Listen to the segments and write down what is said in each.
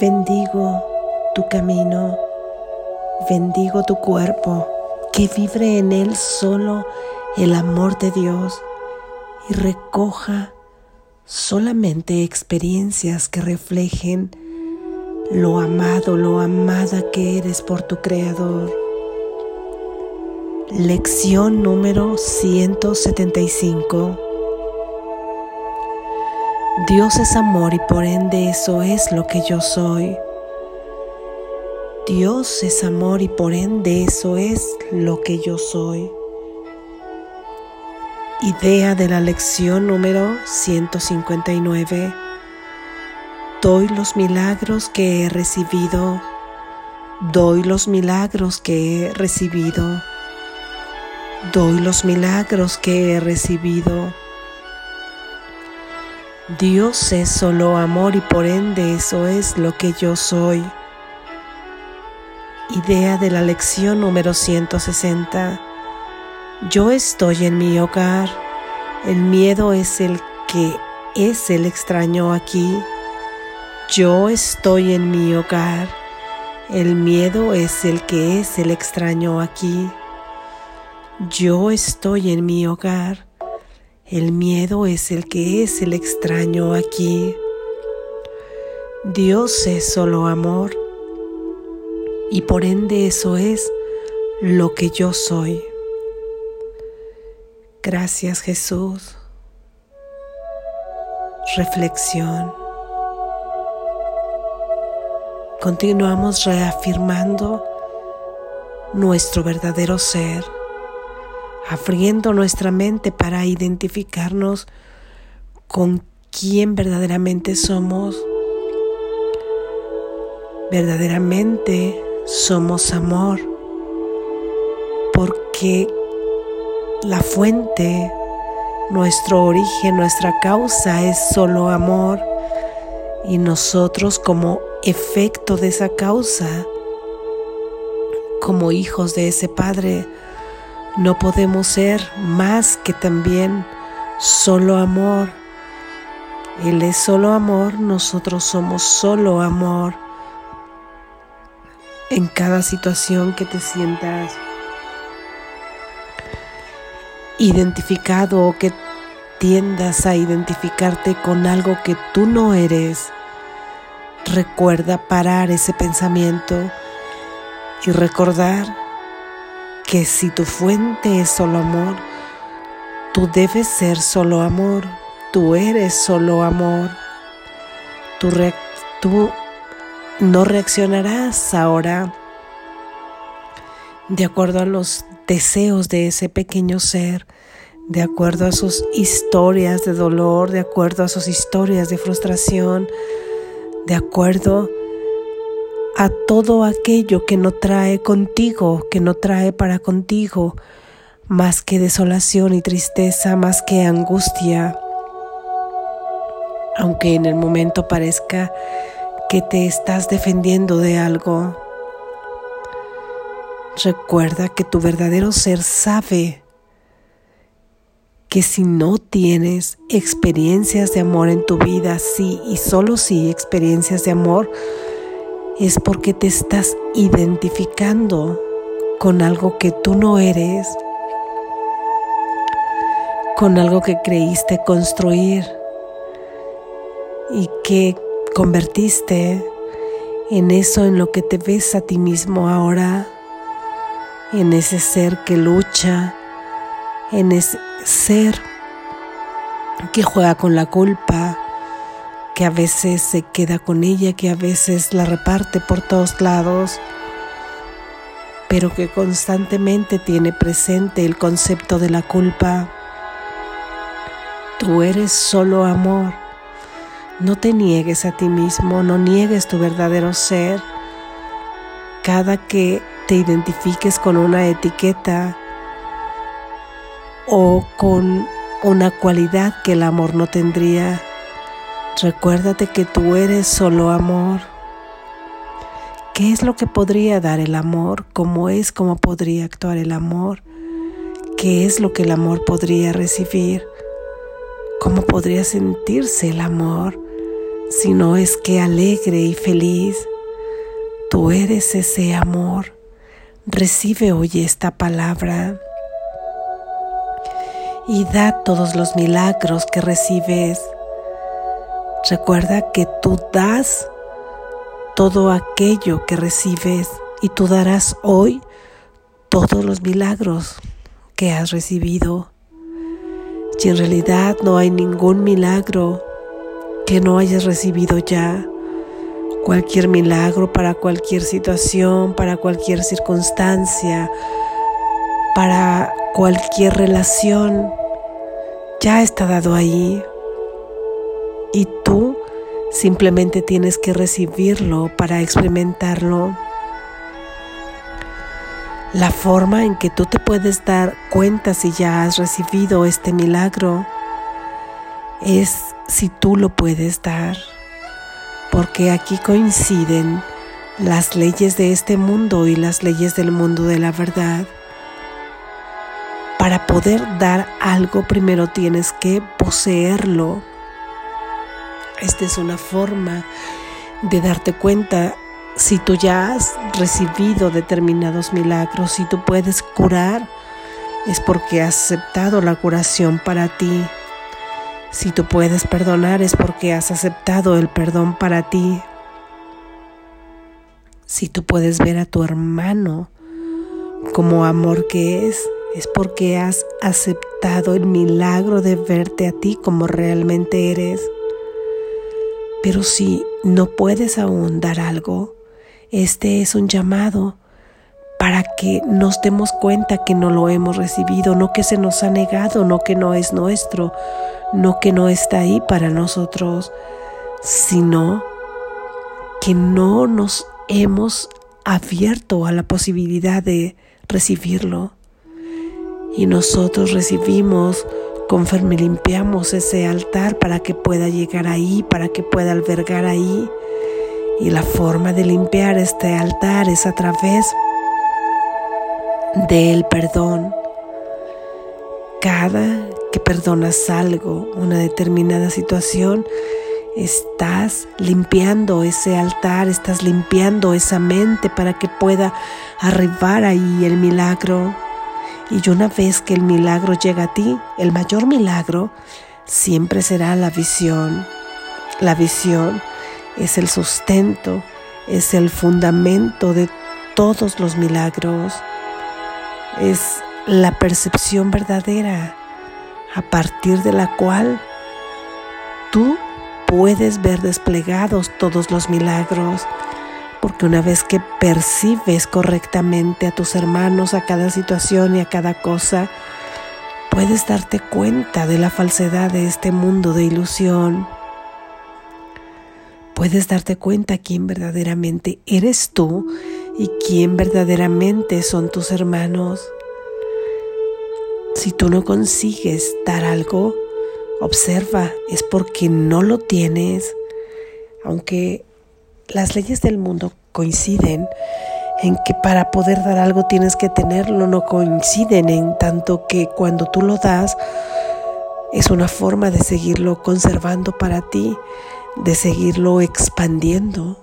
Bendigo tu camino, bendigo tu cuerpo, que vibre en él solo el amor de Dios y recoja solamente experiencias que reflejen lo amado, lo amada que eres por tu Creador. Lección número 175. Dios es amor y por ende eso es lo que yo soy. Dios es amor y por ende eso es lo que yo soy. Idea de la lección número 159. Doy los milagros que he recibido. Doy los milagros que he recibido. Doy los milagros que he recibido. Dios es solo amor y por ende eso es lo que yo soy. Idea de la lección número 160. Yo estoy en mi hogar. El miedo es el que es el extraño aquí. Yo estoy en mi hogar. El miedo es el que es el extraño aquí. Yo estoy en mi hogar. El miedo es el que es el extraño aquí. Dios es solo amor y por ende eso es lo que yo soy. Gracias Jesús. Reflexión. Continuamos reafirmando nuestro verdadero ser, abriendo nuestra mente para identificarnos con quién verdaderamente somos. Verdaderamente somos amor, porque la fuente, nuestro origen, nuestra causa es solo amor y nosotros como efecto de esa causa, como hijos de ese Padre, no podemos ser más que también solo amor. Él es solo amor, nosotros somos solo amor en cada situación que te sientas identificado o que tiendas a identificarte con algo que tú no eres, recuerda parar ese pensamiento y recordar que si tu fuente es solo amor, tú debes ser solo amor, tú eres solo amor, tú, no reaccionarás ahora de acuerdo a los deseos de ese pequeño ser, de acuerdo a sus historias de dolor, de acuerdo a sus historias de frustración, de acuerdo a todo aquello que no trae contigo, que no trae para contigo más que desolación y tristeza, más que angustia. Aunque en el momento parezca que te estás defendiendo de algo. Recuerda que tu verdadero ser sabe que si no tienes experiencias de amor en tu vida, sí y solo sí experiencias de amor, es porque te estás identificando con algo que tú no eres, con algo que creíste construir y que convertiste en eso en lo que te ves a ti mismo ahora, en ese ser que lucha, en ese ser que juega con la culpa, que a veces se queda con ella, que a veces la reparte por todos lados, pero que constantemente tiene presente el concepto de la culpa. Tú eres solo amor no te niegues a ti mismo, no niegues tu verdadero ser. Cada que te identifiques con una etiqueta o con una cualidad que el amor no tendría, recuérdate que tú eres solo amor. ¿Qué es lo que podría dar el amor? ¿Cómo es cómo podría actuar el amor? ¿Qué es lo que el amor podría recibir? ¿Cómo podría sentirse el amor? sino es que alegre y feliz. Tú eres ese amor. Recibe hoy esta palabra y da todos los milagros que recibes. Recuerda que tú das todo aquello que recibes y tú darás hoy todos los milagros que has recibido. Si en realidad no hay ningún milagro que no hayas recibido ya, cualquier milagro para cualquier situación, para cualquier circunstancia, para cualquier relación, ya está dado ahí. Y tú simplemente tienes que recibirlo para experimentarlo. La forma en que tú te puedes dar cuenta si ya has recibido este milagro es si tú lo puedes dar, porque aquí coinciden las leyes de este mundo y las leyes del mundo de la verdad. Para poder dar algo primero tienes que poseerlo. Esta es una forma de darte cuenta si tú ya has recibido determinados milagros, si tú puedes curar, es porque has aceptado la curación para ti. Si tú puedes perdonar es porque has aceptado el perdón para ti. Si tú puedes ver a tu hermano como amor que es, es porque has aceptado el milagro de verte a ti como realmente eres. Pero si no puedes aún dar algo, este es un llamado para que nos demos cuenta que no lo hemos recibido, no que se nos ha negado, no que no es nuestro, no que no está ahí para nosotros, sino que no nos hemos abierto a la posibilidad de recibirlo. Y nosotros recibimos conforme limpiamos ese altar para que pueda llegar ahí, para que pueda albergar ahí y la forma de limpiar este altar es a través del perdón. Cada que perdonas algo, una determinada situación, estás limpiando ese altar, estás limpiando esa mente para que pueda arribar ahí el milagro. Y una vez que el milagro llega a ti, el mayor milagro siempre será la visión. La visión es el sustento, es el fundamento de todos los milagros, es la percepción verdadera a partir de la cual tú puedes ver desplegados todos los milagros, porque una vez que percibes correctamente a tus hermanos, a cada situación y a cada cosa, puedes darte cuenta de la falsedad de este mundo de ilusión puedes darte cuenta quién verdaderamente eres tú y quién verdaderamente son tus hermanos. Si tú no consigues dar algo, observa, es porque no lo tienes. Aunque las leyes del mundo coinciden en que para poder dar algo tienes que tenerlo, no coinciden en tanto que cuando tú lo das es una forma de seguirlo conservando para ti de seguirlo expandiendo.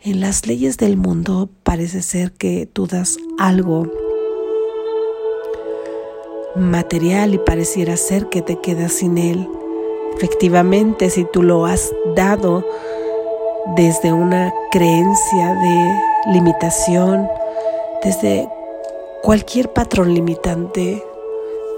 En las leyes del mundo parece ser que tú das algo material y pareciera ser que te quedas sin él. Efectivamente, si tú lo has dado desde una creencia de limitación, desde cualquier patrón limitante,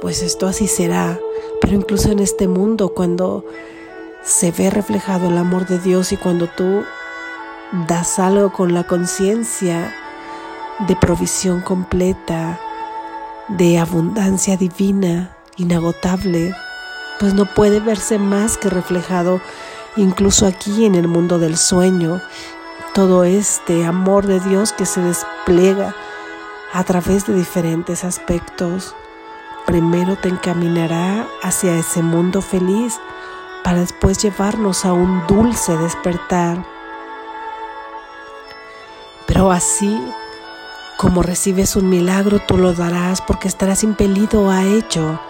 pues esto así será. Pero incluso en este mundo, cuando se ve reflejado el amor de Dios y cuando tú das algo con la conciencia de provisión completa, de abundancia divina, inagotable, pues no puede verse más que reflejado incluso aquí en el mundo del sueño, todo este amor de Dios que se despliega a través de diferentes aspectos. Primero te encaminará hacia ese mundo feliz para después llevarnos a un dulce despertar. Pero así como recibes un milagro, tú lo darás porque estarás impelido a ello.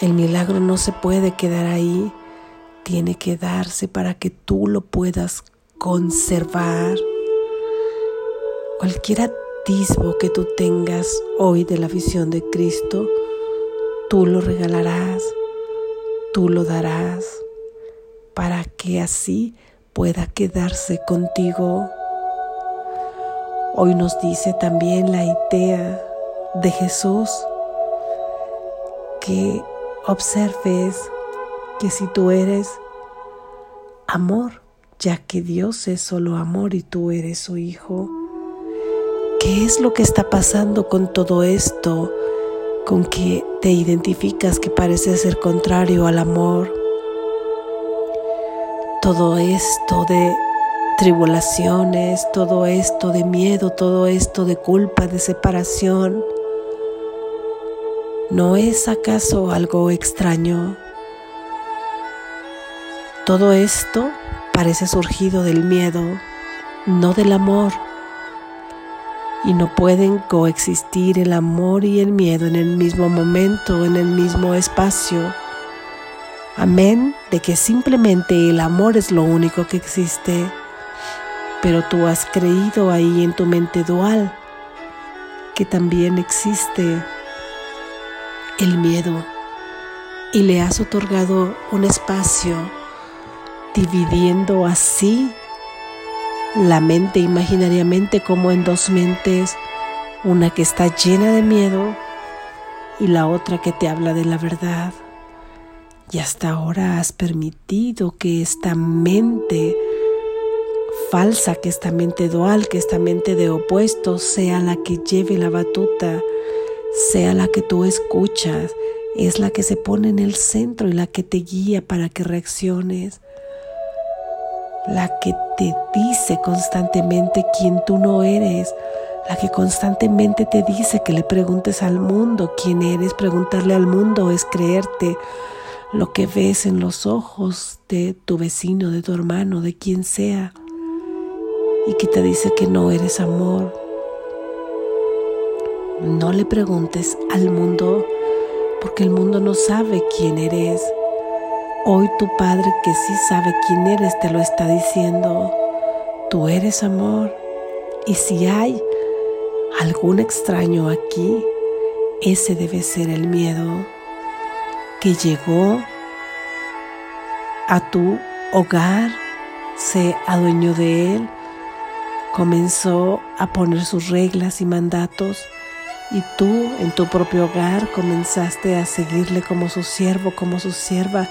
El milagro no se puede quedar ahí. Tiene que darse para que tú lo puedas conservar. Cualquier atisbo que tú tengas hoy de la visión de Cristo, tú lo regalarás, tú lo darás, para que así pueda quedarse contigo. Hoy nos dice también la idea de Jesús que observes que si tú eres amor, ya que Dios es solo amor y tú eres su hijo, ¿qué es lo que está pasando con todo esto? Con que te identificas que parece ser contrario al amor. Todo esto de tribulaciones, todo esto de miedo, todo esto de culpa, de separación, ¿no es acaso algo extraño? Todo esto parece surgido del miedo, no del amor. Y no pueden coexistir el amor y el miedo en el mismo momento, en el mismo espacio. Amén de que simplemente el amor es lo único que existe. Pero tú has creído ahí en tu mente dual que también existe el miedo y le has otorgado un espacio dividiendo así la mente imaginariamente como en dos mentes, una que está llena de miedo y la otra que te habla de la verdad. Y hasta ahora has permitido que esta mente falsa, que esta mente dual, que esta mente de opuestos sea la que lleve la batuta, sea la que tú escuchas, es la que se pone en el centro y la que te guía para que reacciones la que te dice constantemente quién tú no eres, la que constantemente te dice que le preguntes al mundo quién eres, preguntarle al mundo es creerte lo que ves en los ojos de tu vecino, de tu hermano, de quien sea, y que te dice que no eres amor. No le preguntes al mundo porque el mundo no sabe quién eres. Hoy tu Padre que sí sabe quién eres te lo está diciendo. Tú eres amor. Y si hay algún extraño aquí, ese debe ser el miedo que llegó a tu hogar, se adueñó de él, comenzó a poner sus reglas y mandatos y tú en tu propio hogar comenzaste a seguirle como su siervo, como su sierva,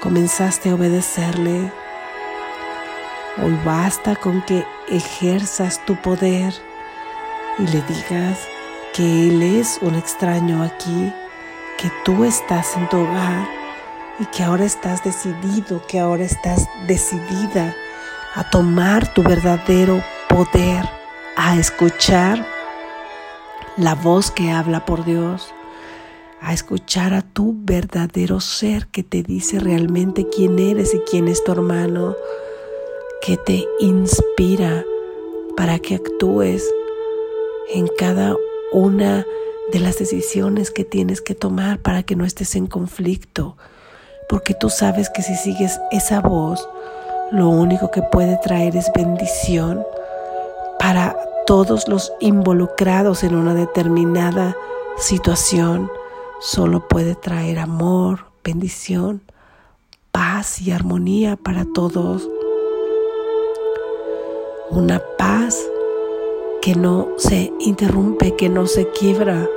comenzaste a obedecerle. Hoy basta con que ejerzas tu poder y le digas que Él es un extraño aquí, que tú estás en tu hogar y que ahora estás decidido, que ahora estás decidida a tomar tu verdadero poder, a escuchar la voz que habla por Dios a escuchar a tu verdadero ser que te dice realmente quién eres y quién es tu hermano, que te inspira para que actúes en cada una de las decisiones que tienes que tomar para que no estés en conflicto, porque tú sabes que si sigues esa voz, lo único que puede traer es bendición para todos los involucrados en una determinada situación solo puede traer amor, bendición, paz y armonía para todos. Una paz que no se interrumpe, que no se quiebra,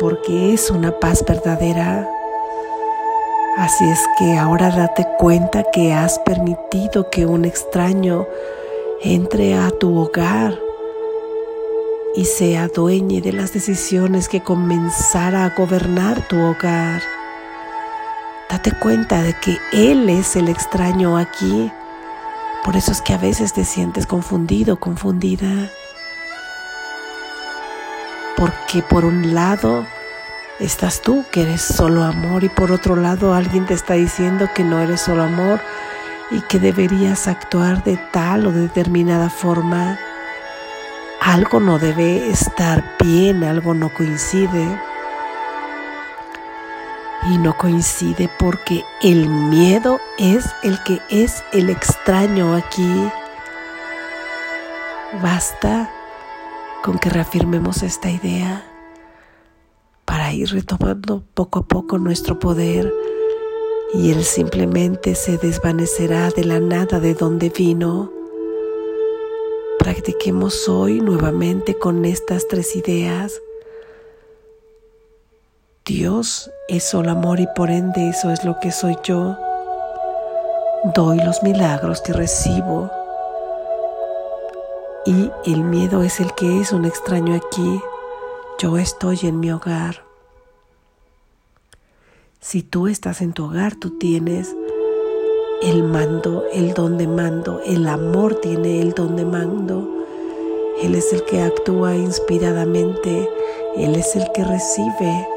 porque es una paz verdadera. Así es que ahora date cuenta que has permitido que un extraño entre a tu hogar y sea dueña de las decisiones que comenzara a gobernar tu hogar. Date cuenta de que Él es el extraño aquí. Por eso es que a veces te sientes confundido, confundida. Porque por un lado estás tú, que eres solo amor, y por otro lado alguien te está diciendo que no eres solo amor y que deberías actuar de tal o determinada forma algo no debe estar bien, algo no coincide. y no coincide porque el miedo es el que es el extraño aquí. Basta con que reafirmemos esta idea para ir retomando poco a poco nuestro poder y él simplemente se desvanecerá de la nada de donde vino. Practiquemos hoy nuevamente con estas tres ideas. Dios es solo amor y por ende eso es lo que soy yo. Doy los milagros que recibo y el miedo es el que es un extraño aquí. Yo estoy en mi hogar. Si tú estás en tu hogar, tú tienes el mando, el don de mando, el amor tiene el don de mando. Él es el que actúa inspiradamente, Él es el que recibe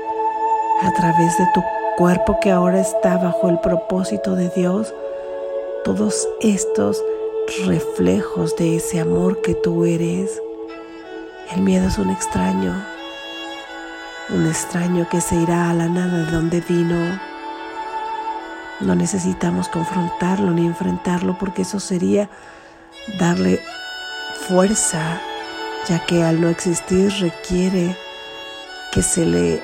a través de tu cuerpo que ahora está bajo el propósito de Dios todos estos reflejos de ese amor que tú eres. El miedo es un extraño, un extraño que se irá a la nada de donde vino. No necesitamos confrontarlo ni enfrentarlo porque eso sería darle fuerza, ya que al no existir requiere que se le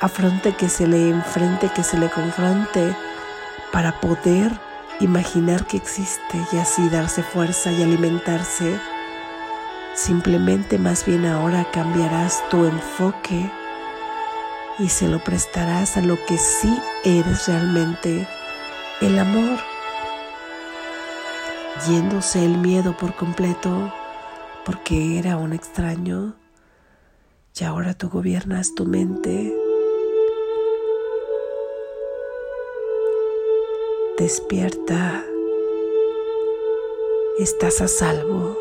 afronte, que se le enfrente, que se le confronte para poder imaginar que existe y así darse fuerza y alimentarse. Simplemente más bien ahora cambiarás tu enfoque y se lo prestarás a lo que sí eres realmente, el amor. Yéndose el miedo por completo porque era un extraño y ahora tú gobiernas tu mente Despierta. Estás a salvo.